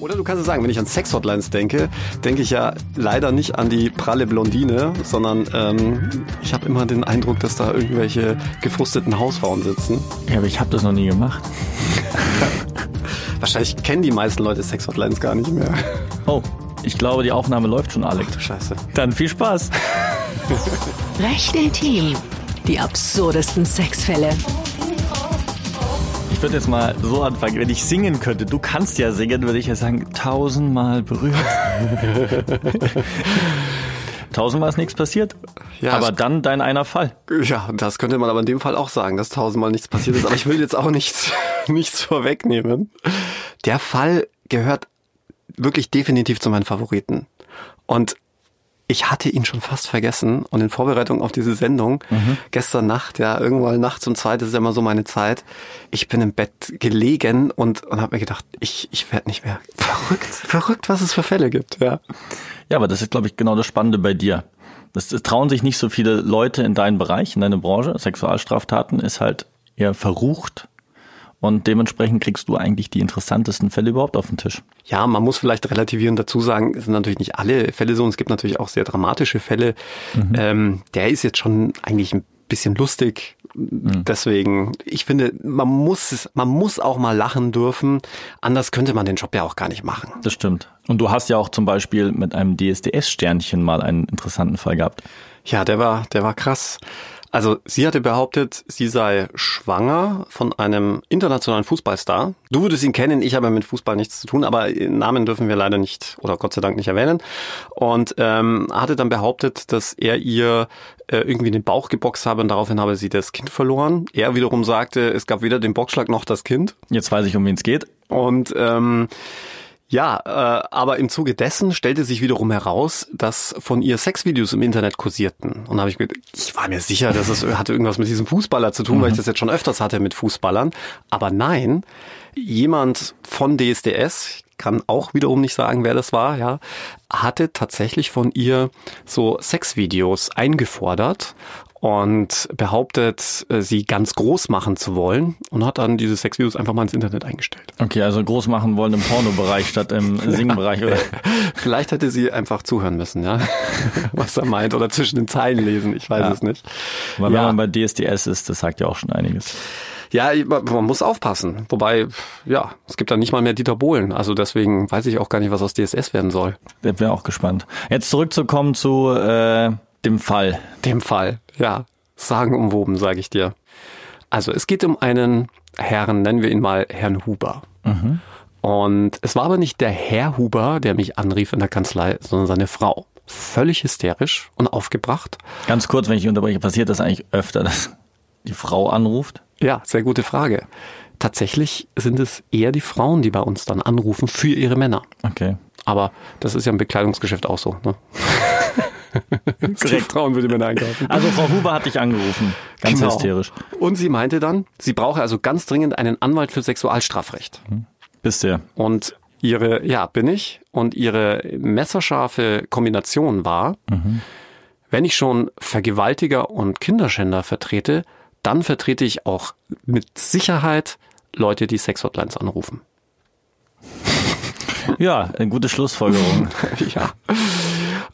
Oder du kannst es sagen, wenn ich an Sex-Hotlines denke, denke ich ja leider nicht an die pralle Blondine, sondern ähm, ich habe immer den Eindruck, dass da irgendwelche gefrusteten Hausfrauen sitzen. Ja, aber ich habe das noch nie gemacht. Wahrscheinlich kennen die meisten Leute Sex-Hotlines gar nicht mehr. Oh, ich glaube, die Aufnahme läuft schon, Alex. Scheiße. Dann viel Spaß. Recht intim. Die absurdesten Sexfälle. Ich würde jetzt mal so anfangen, wenn ich singen könnte, du kannst ja singen, würde ich ja sagen, tausendmal berührt. tausendmal ist nichts passiert. Ja, aber dann dein einer Fall. Ja, das könnte man aber in dem Fall auch sagen, dass tausendmal nichts passiert ist. Aber ich will jetzt auch nichts, nichts vorwegnehmen. Der Fall gehört wirklich definitiv zu meinen Favoriten. Und ich hatte ihn schon fast vergessen und in Vorbereitung auf diese Sendung, gestern Nacht, ja, irgendwann nachts um zwei, das ist ja immer so meine Zeit, ich bin im Bett gelegen und, und habe mir gedacht, ich, ich werde nicht mehr. Verrückt, verrückt, was es für Fälle gibt, ja. Ja, aber das ist, glaube ich, genau das Spannende bei dir. Das, das trauen sich nicht so viele Leute in deinen Bereich, in deine Branche. Sexualstraftaten ist halt eher verrucht. Und dementsprechend kriegst du eigentlich die interessantesten Fälle überhaupt auf den Tisch. Ja, man muss vielleicht relativierend dazu sagen, es sind natürlich nicht alle Fälle so. und Es gibt natürlich auch sehr dramatische Fälle. Ähm, der ist jetzt schon eigentlich ein bisschen lustig. Deswegen, ich finde, man muss, es- man muss auch mal lachen dürfen. Anders könnte man den Job ja auch gar nicht machen. Das stimmt. Und du hast ja auch zum Beispiel mit einem DSDS-Sternchen mal einen interessanten Fall gehabt. Ja, der war, der war krass. Also sie hatte behauptet, sie sei schwanger von einem internationalen Fußballstar. Du würdest ihn kennen, ich habe mit Fußball nichts zu tun, aber Namen dürfen wir leider nicht oder Gott sei Dank nicht erwähnen. Und ähm, hatte dann behauptet, dass er ihr äh, irgendwie den Bauch geboxt habe und daraufhin habe sie das Kind verloren. Er wiederum sagte, es gab weder den Boxschlag noch das Kind. Jetzt weiß ich, um wen es geht. Und ähm, ja, äh, aber im Zuge dessen stellte sich wiederum heraus, dass von ihr Sexvideos im Internet kursierten. Und da habe ich gedacht, ich war mir sicher, dass es hatte irgendwas mit diesem Fußballer zu tun, weil ich das jetzt schon öfters hatte mit Fußballern. Aber nein, jemand von DSDS, ich kann auch wiederum nicht sagen, wer das war, ja, hatte tatsächlich von ihr so Sexvideos eingefordert und behauptet, äh, sie ganz groß machen zu wollen und hat dann diese Sexvideos einfach mal ins Internet eingestellt. Okay, also groß machen wollen im Pornobereich statt im Singbereich. Oder? Vielleicht hätte sie einfach zuhören müssen, ja, was er meint oder zwischen den Zeilen lesen, ich weiß Ja. es nicht. Weil Ja. wenn man bei DSDS ist, das sagt ja auch schon einiges. Ja, man muss aufpassen. Wobei, ja, es gibt dann nicht mal mehr Dieter Bohlen. Also deswegen weiß ich auch gar nicht, was aus DSS werden soll. Wäre auch gespannt. Jetzt zurückzukommen zu äh, dem Fall. Dem Fall, ja, sagenumwoben, sage ich dir. Also es geht um einen Herrn, nennen wir ihn mal Herrn Huber. Und es war aber nicht der Herr Huber, der mich anrief in der Kanzlei, sondern seine Frau. Völlig hysterisch und aufgebracht. Ganz kurz, wenn ich unterbreche, passiert das eigentlich öfter, dass die Frau anruft? Ja, sehr gute Frage. Tatsächlich sind es eher die Frauen, die bei uns dann anrufen für ihre Männer. Okay. Aber das ist ja im Bekleidungsgeschäft auch so. Ne? die Frauen für die Männer einkaufen. Also Frau Huber hat dich angerufen. Ganz Genau. hysterisch. Und sie meinte dann, sie brauche also ganz dringend einen Anwalt für Sexualstrafrecht. Bist du. Und ihre, ja, bin ich. Und ihre messerscharfe Kombination war, wenn ich schon Vergewaltiger und Kinderschänder vertrete, dann vertrete ich auch mit Sicherheit Leute, die Sexhotlines anrufen. Ja, eine gute Schlussfolgerung. Ja.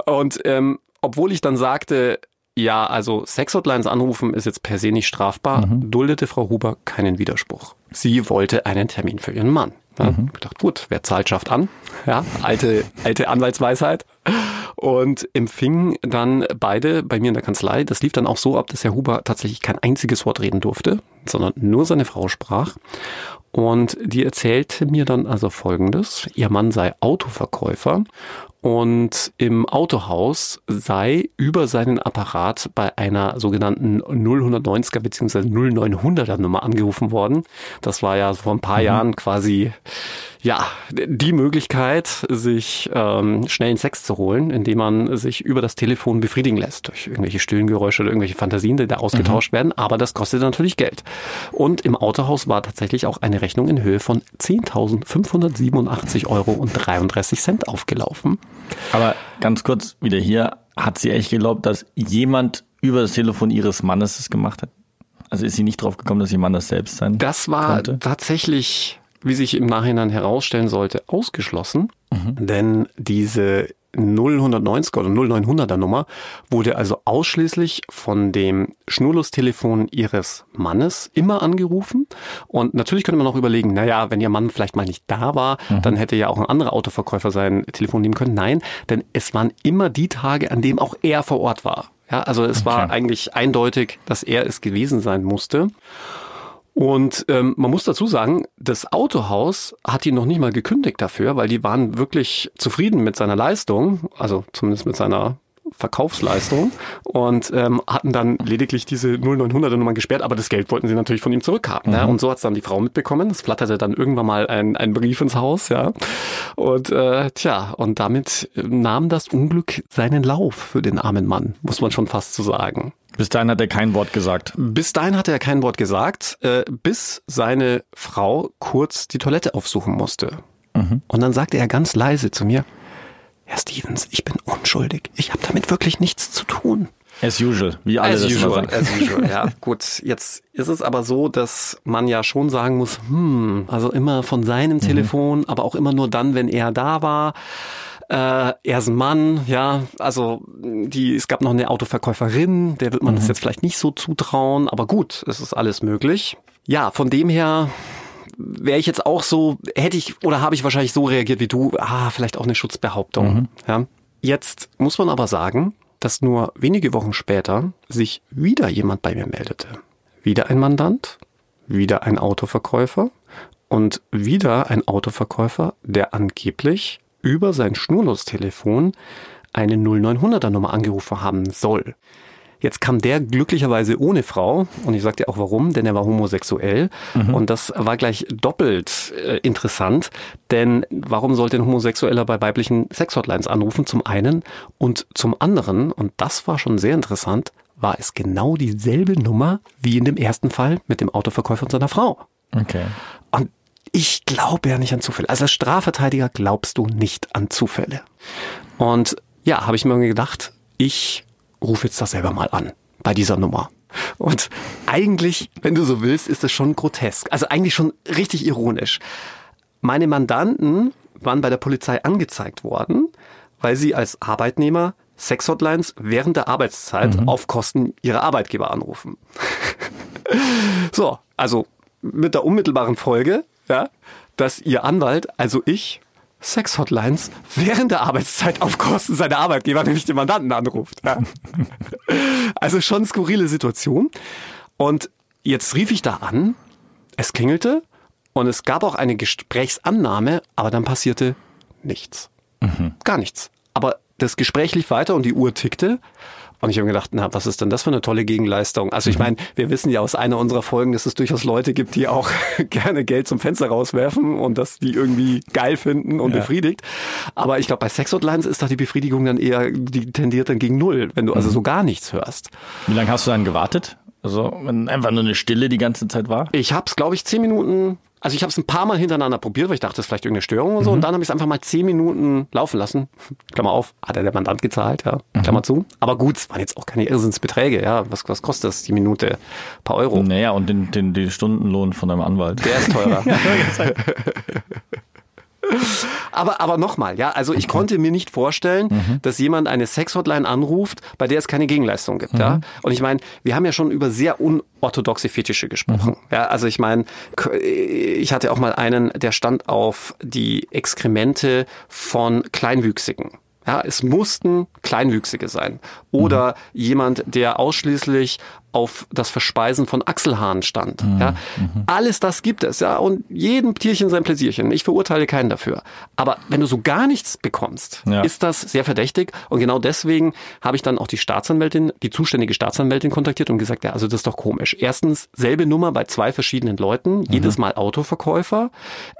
Und ähm, obwohl ich dann sagte, ja, also Sexhotlines anrufen ist jetzt per se nicht strafbar, duldete Frau Huber keinen Widerspruch. Sie wollte einen Termin für ihren Mann. Ja, Ich dachte, gut, wer zahlt, schafft an. Ja, alte, alte Anwaltsweisheit. Und empfing dann beide bei mir in der Kanzlei. Das lief dann auch so ab, dass Herr Huber tatsächlich kein einziges Wort reden durfte, sondern nur seine Frau sprach. Und die erzählte mir dann also Folgendes. Ihr Mann sei Autoverkäufer und im Autohaus sei über seinen Apparat bei einer sogenannten 0190er bzw. 0900er Nummer angerufen worden. Das war ja vor ein paar Jahren quasi ja, die Möglichkeit, sich ähm, schnellen Sex zu holen, indem man sich über das Telefon befriedigen lässt durch irgendwelche stillen Geräusche oder irgendwelche Fantasien, die da ausgetauscht werden. Aber das kostet natürlich Geld. Und im Autohaus war tatsächlich auch eine Rechnung in Höhe von 10.587 Euro und 33 Cent aufgelaufen. Aber ganz kurz wieder hier, hat sie echt geglaubt, dass jemand über das Telefon ihres Mannes das gemacht hat? Also ist sie nicht drauf gekommen, dass ihr Mann das selbst sein Das war könnte? tatsächlich wie sich im Nachhinein herausstellen sollte, ausgeschlossen, mhm. denn diese 0190 oder 0900er Nummer wurde also ausschließlich von dem Schnurlustelefon ihres Mannes immer angerufen. Und natürlich könnte man auch überlegen, naja, wenn ihr Mann vielleicht mal nicht da war, mhm. dann hätte ja auch ein anderer Autoverkäufer sein Telefon nehmen können. Nein, denn es waren immer die Tage, an dem auch er vor Ort war. Ja, also es okay. war eigentlich eindeutig, dass er es gewesen sein musste. Und ähm, man muss dazu sagen, das Autohaus hat ihn noch nicht mal gekündigt dafür, weil die waren wirklich zufrieden mit seiner Leistung, also zumindest mit seiner Verkaufsleistung und ähm, hatten dann lediglich diese 0900er Nummer gesperrt, aber das Geld wollten sie natürlich von ihm zurückhaben. Mhm. Ja? Und so hat's dann die Frau mitbekommen. Es flatterte dann irgendwann mal ein, ein Brief ins Haus, ja. Und äh, tja, und damit nahm das Unglück seinen Lauf für den armen Mann, muss man schon fast so sagen. Bis dahin hat er kein Wort gesagt. Bis dahin hat er kein Wort gesagt, äh, bis seine Frau kurz die Toilette aufsuchen musste. Mhm. Und dann sagte er ganz leise zu mir, Herr Stevens, ich bin unschuldig. Ich habe damit wirklich nichts zu tun. As usual, wie alle as das usual, as usual, ja. Gut, jetzt ist es aber so, dass man ja schon sagen muss, hm, also immer von seinem mhm. Telefon, aber auch immer nur dann, wenn er da war. Äh, er ist ein Mann, ja, also die, es gab noch eine Autoverkäuferin, der wird man mhm. das jetzt vielleicht nicht so zutrauen, aber gut, es ist alles möglich. Ja, von dem her wäre ich jetzt auch so, hätte ich oder habe ich wahrscheinlich so reagiert wie du, ah, vielleicht auch eine Schutzbehauptung. Mhm. Ja. Jetzt muss man aber sagen, dass nur wenige Wochen später sich wieder jemand bei mir meldete. Wieder ein Mandant, wieder ein Autoverkäufer und wieder ein Autoverkäufer, der angeblich über sein Schnurlostelefon eine 0900er Nummer angerufen haben soll. Jetzt kam der glücklicherweise ohne Frau und ich sag dir auch warum, denn er war homosexuell mhm. und das war gleich doppelt äh, interessant, denn warum sollte ein Homosexueller bei weiblichen Sexhotlines anrufen? Zum einen und zum anderen, und das war schon sehr interessant, war es genau dieselbe Nummer wie in dem ersten Fall mit dem Autoverkäufer und seiner Frau. Okay. Und ich glaube ja nicht an Zufälle. Also als Strafverteidiger glaubst du nicht an Zufälle. Und ja, habe ich mir gedacht, ich rufe jetzt das selber mal an bei dieser Nummer. Und eigentlich, wenn du so willst, ist es schon grotesk. Also eigentlich schon richtig ironisch. Meine Mandanten waren bei der Polizei angezeigt worden, weil sie als Arbeitnehmer Sexhotlines während der Arbeitszeit mhm. auf Kosten ihrer Arbeitgeber anrufen. so, also mit der unmittelbaren Folge, ja, dass ihr Anwalt, also ich, Sex-Hotlines während der Arbeitszeit auf Kosten seiner Arbeitgeber, nämlich den Mandanten, anruft. Ja. Also schon skurrile Situation. Und jetzt rief ich da an, es klingelte und es gab auch eine Gesprächsannahme, aber dann passierte nichts. Mhm. Gar nichts. Aber das Gespräch lief weiter und die Uhr tickte und ich habe mir gedacht, na, was ist denn das für eine tolle Gegenleistung? Also ich mhm. meine, wir wissen ja aus einer unserer Folgen, dass es durchaus Leute gibt, die auch gerne Geld zum Fenster rauswerfen und das die irgendwie geil finden und ja. befriedigt. Aber ich glaube, bei Sex Hotlines ist doch die Befriedigung dann eher, die tendiert dann gegen Null, wenn du also mhm. so gar nichts hörst. Wie lange hast du dann gewartet? Also wenn einfach nur eine Stille die ganze Zeit war? Ich habe es, glaube ich, zehn Minuten also ich habe es ein paar Mal hintereinander probiert, weil ich dachte, das ist vielleicht irgendeine Störung oder so. Mhm. Und dann habe ich es einfach mal zehn Minuten laufen lassen. Klammer auf, hat er der Mandant gezahlt, ja. Mhm. Klammer zu. Aber gut, es waren jetzt auch keine Irrsinnsbeträge, ja. Was, was kostet das die Minute? Ein paar Euro. Naja, und den, den, den Stundenlohn von deinem Anwalt. Der ist teurer. aber aber nochmal, ja, also ich konnte mir nicht vorstellen, mhm. dass jemand eine Sexhotline anruft, bei der es keine Gegenleistung gibt. Mhm. Ja? Und ich meine, wir haben ja schon über sehr unorthodoxe Fetische gesprochen. Mhm. Ja, also ich meine, ich hatte auch mal einen, der stand auf die Exkremente von Kleinwüchsigen. Ja, es mussten Kleinwüchsige sein. Oder mhm. jemand, der ausschließlich auf das Verspeisen von Achselhaaren stand. Mhm. Ja, mhm. alles das gibt es, ja, und jedem Tierchen sein Pläsierchen. Ich verurteile keinen dafür. Aber wenn du so gar nichts bekommst, ja. ist das sehr verdächtig. Und genau deswegen habe ich dann auch die Staatsanwältin, die zuständige Staatsanwältin kontaktiert und gesagt, ja, also das ist doch komisch. Erstens selbe Nummer bei zwei verschiedenen Leuten, mhm. jedes Mal Autoverkäufer,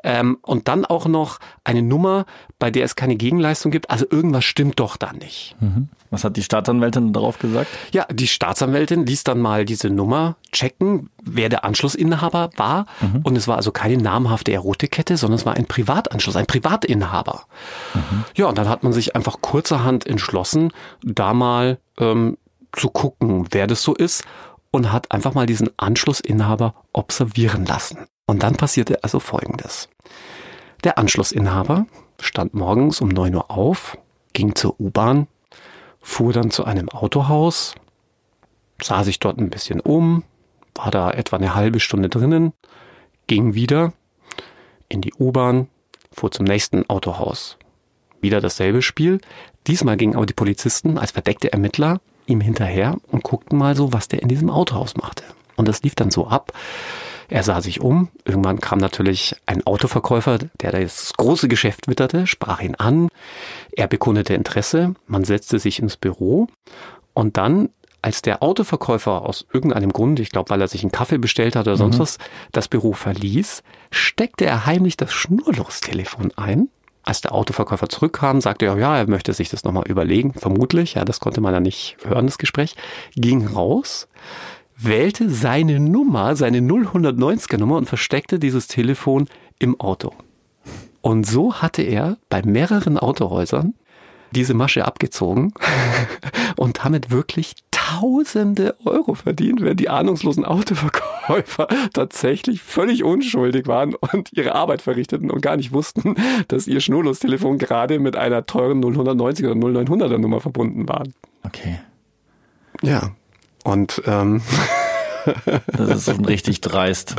ähm, und dann auch noch eine Nummer, bei der es keine Gegenleistung gibt. Also irgendwas stimmt doch da nicht. Mhm. Was hat die Staatsanwältin darauf gesagt? Ja, die Staatsanwältin ließ dann mal diese Nummer checken, wer der Anschlussinhaber war. Mhm. Und es war also keine namhafte Erotikkette, sondern es war ein Privatanschluss, ein Privatinhaber. Mhm. Ja, und dann hat man sich einfach kurzerhand entschlossen, da mal ähm, zu gucken, wer das so ist und hat einfach mal diesen Anschlussinhaber observieren lassen. Und dann passierte also Folgendes. Der Anschlussinhaber stand morgens um 9 Uhr auf, ging zur U-Bahn, fuhr dann zu einem Autohaus, sah sich dort ein bisschen um, war da etwa eine halbe Stunde drinnen, ging wieder in die U-Bahn, fuhr zum nächsten Autohaus. Wieder dasselbe Spiel. Diesmal gingen aber die Polizisten als verdeckte Ermittler ihm hinterher und guckten mal so, was der in diesem Autohaus machte. Und das lief dann so ab. Er sah sich um. Irgendwann kam natürlich ein Autoverkäufer, der das große Geschäft witterte, sprach ihn an. Er bekundete Interesse. Man setzte sich ins Büro. Und dann, als der Autoverkäufer aus irgendeinem Grund, ich glaube, weil er sich einen Kaffee bestellt hat oder sonst mhm. was, das Büro verließ, steckte er heimlich das Schnurlostelefon ein als der Autoverkäufer zurückkam, sagte er, ja, er möchte sich das nochmal überlegen, vermutlich, ja, das konnte man ja nicht hören, das Gespräch, ging raus, wählte seine Nummer, seine 0190er Nummer und versteckte dieses Telefon im Auto. Und so hatte er bei mehreren Autohäusern diese Masche abgezogen und damit wirklich Tausende Euro verdient, während die ahnungslosen Autoverkäufer tatsächlich völlig unschuldig waren und ihre Arbeit verrichteten und gar nicht wussten, dass ihr Schnurlostelefon gerade mit einer teuren 0190 oder 0900er Nummer verbunden war. Okay. Ja. Und ähm, das ist richtig dreist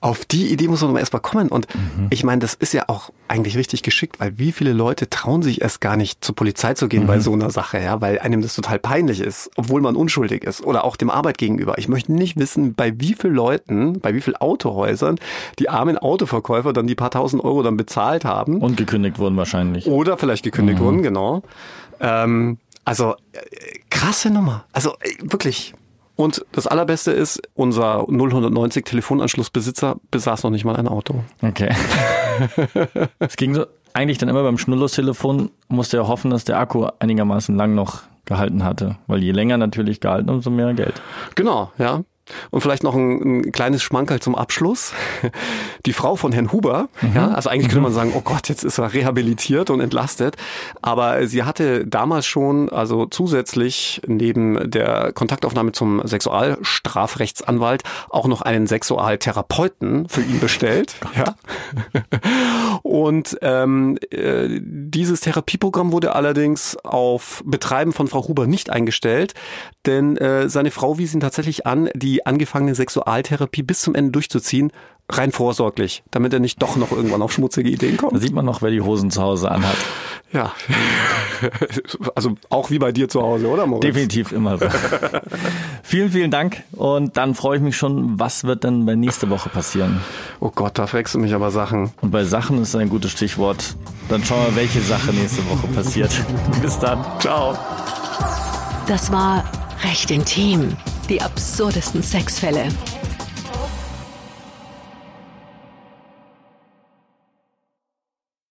auf die Idee muss man erstmal kommen. Und mhm. ich meine, das ist ja auch eigentlich richtig geschickt, weil wie viele Leute trauen sich erst gar nicht zur Polizei zu gehen mhm. bei so einer Sache, ja, weil einem das total peinlich ist, obwohl man unschuldig ist oder auch dem Arbeit gegenüber. Ich möchte nicht wissen, bei wie vielen Leuten, bei wie vielen Autohäusern die armen Autoverkäufer dann die paar tausend Euro dann bezahlt haben. Und gekündigt wurden wahrscheinlich. Oder vielleicht gekündigt mhm. wurden, genau. Ähm, also äh, krasse Nummer. Also äh, wirklich und das Allerbeste ist, unser 0190 Telefonanschlussbesitzer besaß noch nicht mal ein Auto. Okay. es ging so eigentlich dann immer beim Schnurlostelefon, musste er hoffen, dass der Akku einigermaßen lang noch gehalten hatte. Weil je länger natürlich gehalten, umso mehr Geld. Genau, ja. Und vielleicht noch ein, ein kleines Schmankerl zum Abschluss. Die Frau von Herrn Huber, mhm. ja, also eigentlich könnte man mhm. sagen, oh Gott, jetzt ist er rehabilitiert und entlastet. Aber sie hatte damals schon, also zusätzlich neben der Kontaktaufnahme zum Sexualstrafrechtsanwalt auch noch einen Sexualtherapeuten für ihn bestellt. ja. Und ähm, äh, dieses Therapieprogramm wurde allerdings auf Betreiben von Frau Huber nicht eingestellt, denn äh, seine Frau wies ihn tatsächlich an, die angefangene Sexualtherapie bis zum Ende durchzuziehen, rein vorsorglich, damit er nicht doch noch irgendwann auf schmutzige Ideen kommt. Da sieht man noch, wer die Hosen zu Hause anhat. Ja, also auch wie bei dir zu Hause, oder Moritz? Definitiv immer so. vielen, vielen Dank und dann freue ich mich schon, was wird denn bei nächste Woche passieren? Oh Gott, da fragst du mich aber Sachen. Und bei Sachen ist ein gutes Stichwort. Dann schauen wir, welche Sache nächste Woche passiert. Bis dann. Ciao. Das war Recht intim. Die absurdesten Sexfälle.